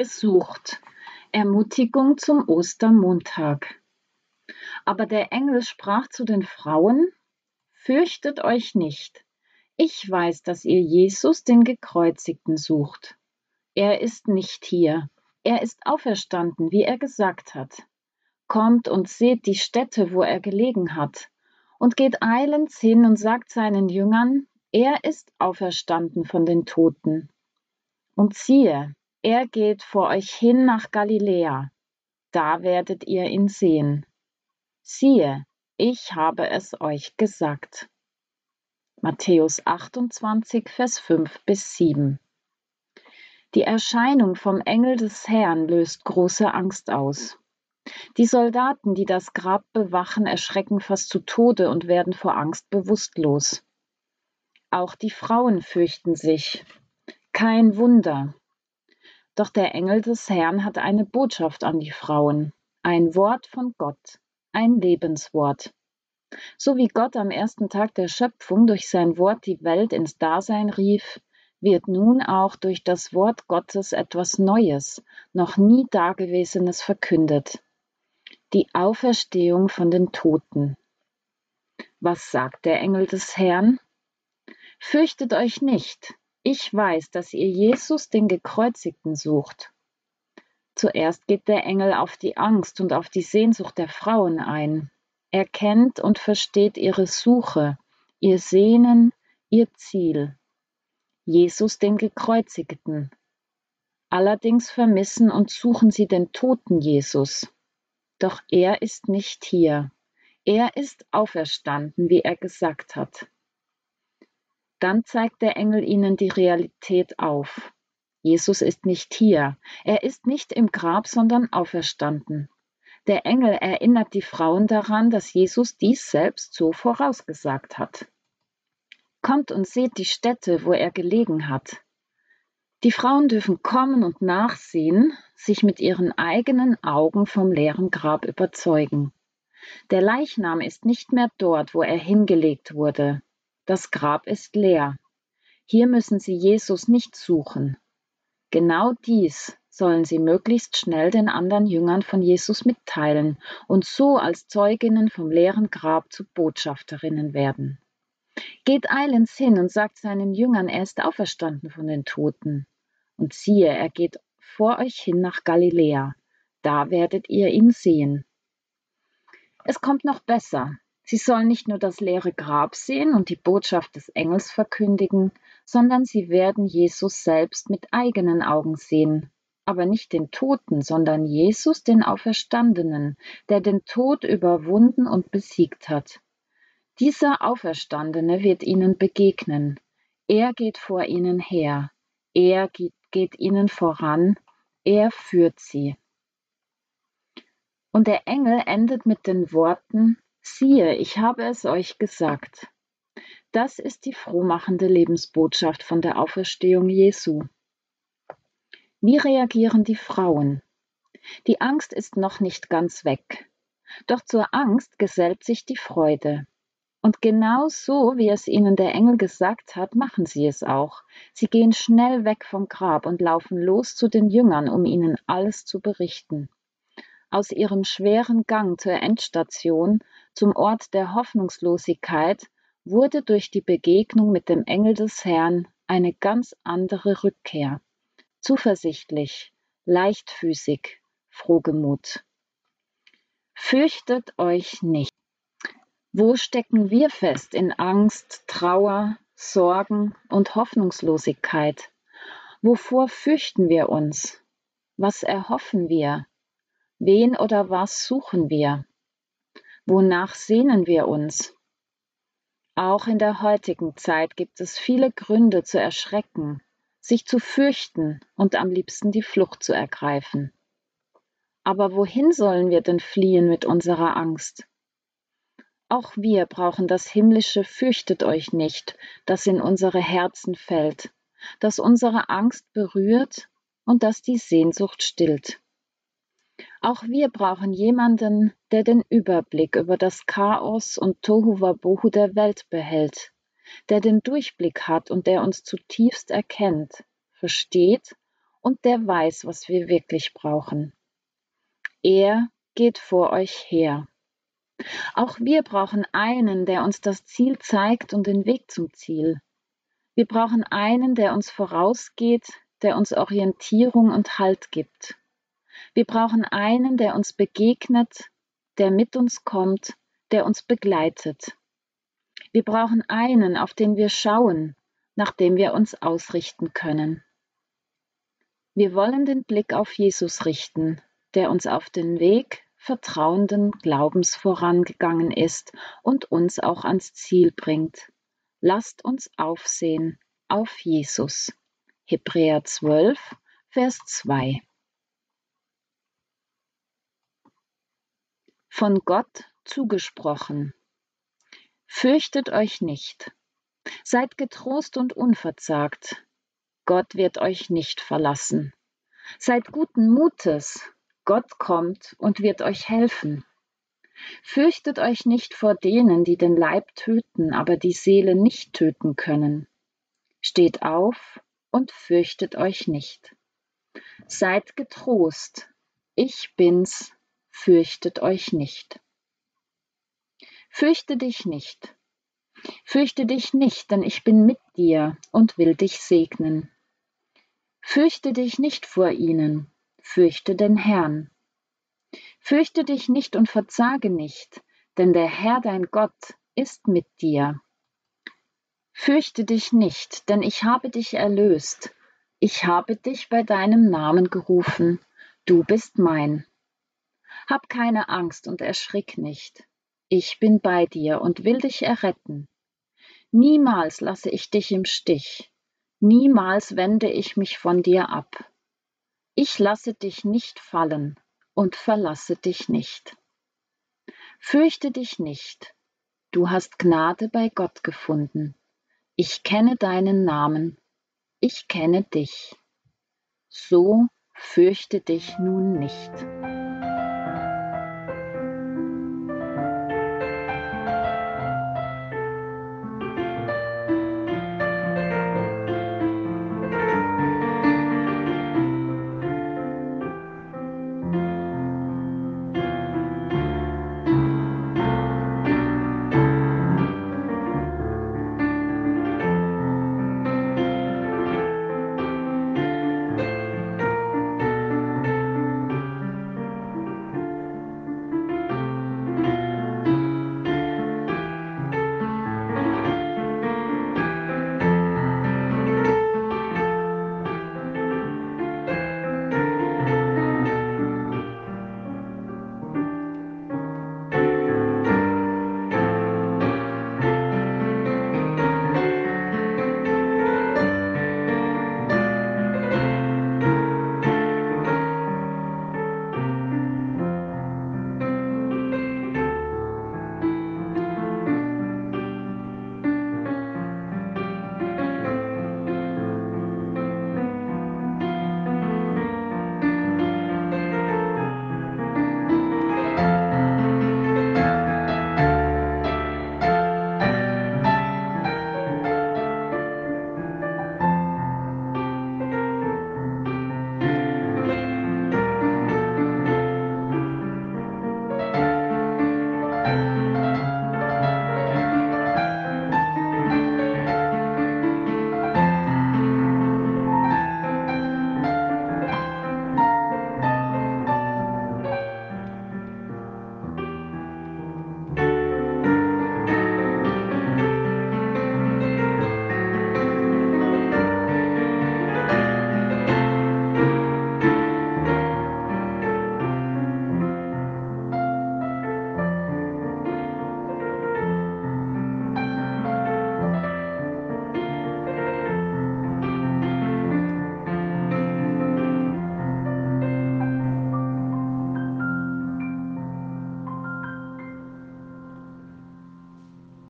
gesucht. Ermutigung zum Ostermontag. Aber der Engel sprach zu den Frauen, Fürchtet euch nicht. Ich weiß, dass ihr Jesus, den Gekreuzigten, sucht. Er ist nicht hier. Er ist auferstanden, wie er gesagt hat. Kommt und seht die Stätte, wo er gelegen hat, und geht eilends hin und sagt seinen Jüngern, er ist auferstanden von den Toten. Und siehe, er geht vor euch hin nach Galiläa, da werdet ihr ihn sehen. Siehe, ich habe es euch gesagt. Matthäus 28, Vers 5 bis 7. Die Erscheinung vom Engel des Herrn löst große Angst aus. Die Soldaten, die das Grab bewachen, erschrecken fast zu Tode und werden vor Angst bewusstlos. Auch die Frauen fürchten sich. Kein Wunder, doch der Engel des Herrn hat eine Botschaft an die Frauen, ein Wort von Gott, ein Lebenswort. So wie Gott am ersten Tag der Schöpfung durch sein Wort die Welt ins Dasein rief, wird nun auch durch das Wort Gottes etwas Neues, noch nie Dagewesenes verkündet. Die Auferstehung von den Toten. Was sagt der Engel des Herrn? Fürchtet euch nicht, ich weiß, dass ihr Jesus, den Gekreuzigten, sucht. Zuerst geht der Engel auf die Angst und auf die Sehnsucht der Frauen ein. Er kennt und versteht ihre Suche, ihr Sehnen, ihr Ziel. Jesus, den Gekreuzigten. Allerdings vermissen und suchen sie den toten Jesus. Doch er ist nicht hier. Er ist auferstanden, wie er gesagt hat. Dann zeigt der Engel ihnen die Realität auf. Jesus ist nicht hier. Er ist nicht im Grab, sondern auferstanden. Der Engel erinnert die Frauen daran, dass Jesus dies selbst so vorausgesagt hat. Kommt und seht die Stätte, wo er gelegen hat. Die Frauen dürfen kommen und nachsehen, sich mit ihren eigenen Augen vom leeren Grab überzeugen. Der Leichnam ist nicht mehr dort, wo er hingelegt wurde. Das Grab ist leer. Hier müssen Sie Jesus nicht suchen. Genau dies sollen Sie möglichst schnell den anderen Jüngern von Jesus mitteilen und so als Zeuginnen vom leeren Grab zu Botschafterinnen werden. Geht eilends hin und sagt seinen Jüngern, er ist auferstanden von den Toten. Und siehe, er geht vor euch hin nach Galiläa. Da werdet ihr ihn sehen. Es kommt noch besser. Sie sollen nicht nur das leere Grab sehen und die Botschaft des Engels verkündigen, sondern sie werden Jesus selbst mit eigenen Augen sehen, aber nicht den Toten, sondern Jesus, den Auferstandenen, der den Tod überwunden und besiegt hat. Dieser Auferstandene wird ihnen begegnen. Er geht vor ihnen her. Er geht, geht ihnen voran. Er führt sie. Und der Engel endet mit den Worten, Siehe, ich habe es euch gesagt. Das ist die frohmachende Lebensbotschaft von der Auferstehung Jesu. Wie reagieren die Frauen? Die Angst ist noch nicht ganz weg. Doch zur Angst gesellt sich die Freude. Und genau so, wie es ihnen der Engel gesagt hat, machen sie es auch. Sie gehen schnell weg vom Grab und laufen los zu den Jüngern, um ihnen alles zu berichten. Aus ihrem schweren Gang zur Endstation zum Ort der Hoffnungslosigkeit wurde durch die Begegnung mit dem Engel des Herrn eine ganz andere Rückkehr. Zuversichtlich, leichtfüßig, frohgemut. Fürchtet euch nicht. Wo stecken wir fest in Angst, Trauer, Sorgen und Hoffnungslosigkeit? Wovor fürchten wir uns? Was erhoffen wir? Wen oder was suchen wir? Wonach sehnen wir uns? Auch in der heutigen Zeit gibt es viele Gründe zu erschrecken, sich zu fürchten und am liebsten die Flucht zu ergreifen. Aber wohin sollen wir denn fliehen mit unserer Angst? Auch wir brauchen das himmlische Fürchtet euch nicht, das in unsere Herzen fällt, das unsere Angst berührt und das die Sehnsucht stillt. Auch wir brauchen jemanden, der den Überblick über das Chaos und Tohuwabohu der Welt behält, der den Durchblick hat und der uns zutiefst erkennt, versteht und der weiß, was wir wirklich brauchen. Er geht vor euch her. Auch wir brauchen einen, der uns das Ziel zeigt und den Weg zum Ziel. Wir brauchen einen, der uns vorausgeht, der uns Orientierung und Halt gibt. Wir brauchen einen, der uns begegnet, der mit uns kommt, der uns begleitet. Wir brauchen einen, auf den wir schauen, nach dem wir uns ausrichten können. Wir wollen den Blick auf Jesus richten, der uns auf den Weg vertrauenden Glaubens vorangegangen ist und uns auch ans Ziel bringt. Lasst uns aufsehen auf Jesus. Hebräer 12, Vers 2. Von Gott zugesprochen. Fürchtet euch nicht. Seid getrost und unverzagt. Gott wird euch nicht verlassen. Seid guten Mutes. Gott kommt und wird euch helfen. Fürchtet euch nicht vor denen, die den Leib töten, aber die Seele nicht töten können. Steht auf und fürchtet euch nicht. Seid getrost, ich bin's, fürchtet euch nicht. Fürchte dich nicht. Fürchte dich nicht, denn ich bin mit dir und will dich segnen. Fürchte dich nicht vor ihnen, fürchte den Herrn. Fürchte dich nicht und verzage nicht, denn der Herr dein Gott ist mit dir. Fürchte dich nicht, denn ich habe dich erlöst. Ich habe dich bei deinem Namen gerufen. Du bist mein. Hab keine Angst und erschrick nicht. Ich bin bei dir und will dich erretten. Niemals lasse ich dich im Stich. Niemals wende ich mich von dir ab. Ich lasse dich nicht fallen und verlasse dich nicht. Fürchte dich nicht, du hast Gnade bei Gott gefunden. Ich kenne deinen Namen, ich kenne dich. So fürchte dich nun nicht.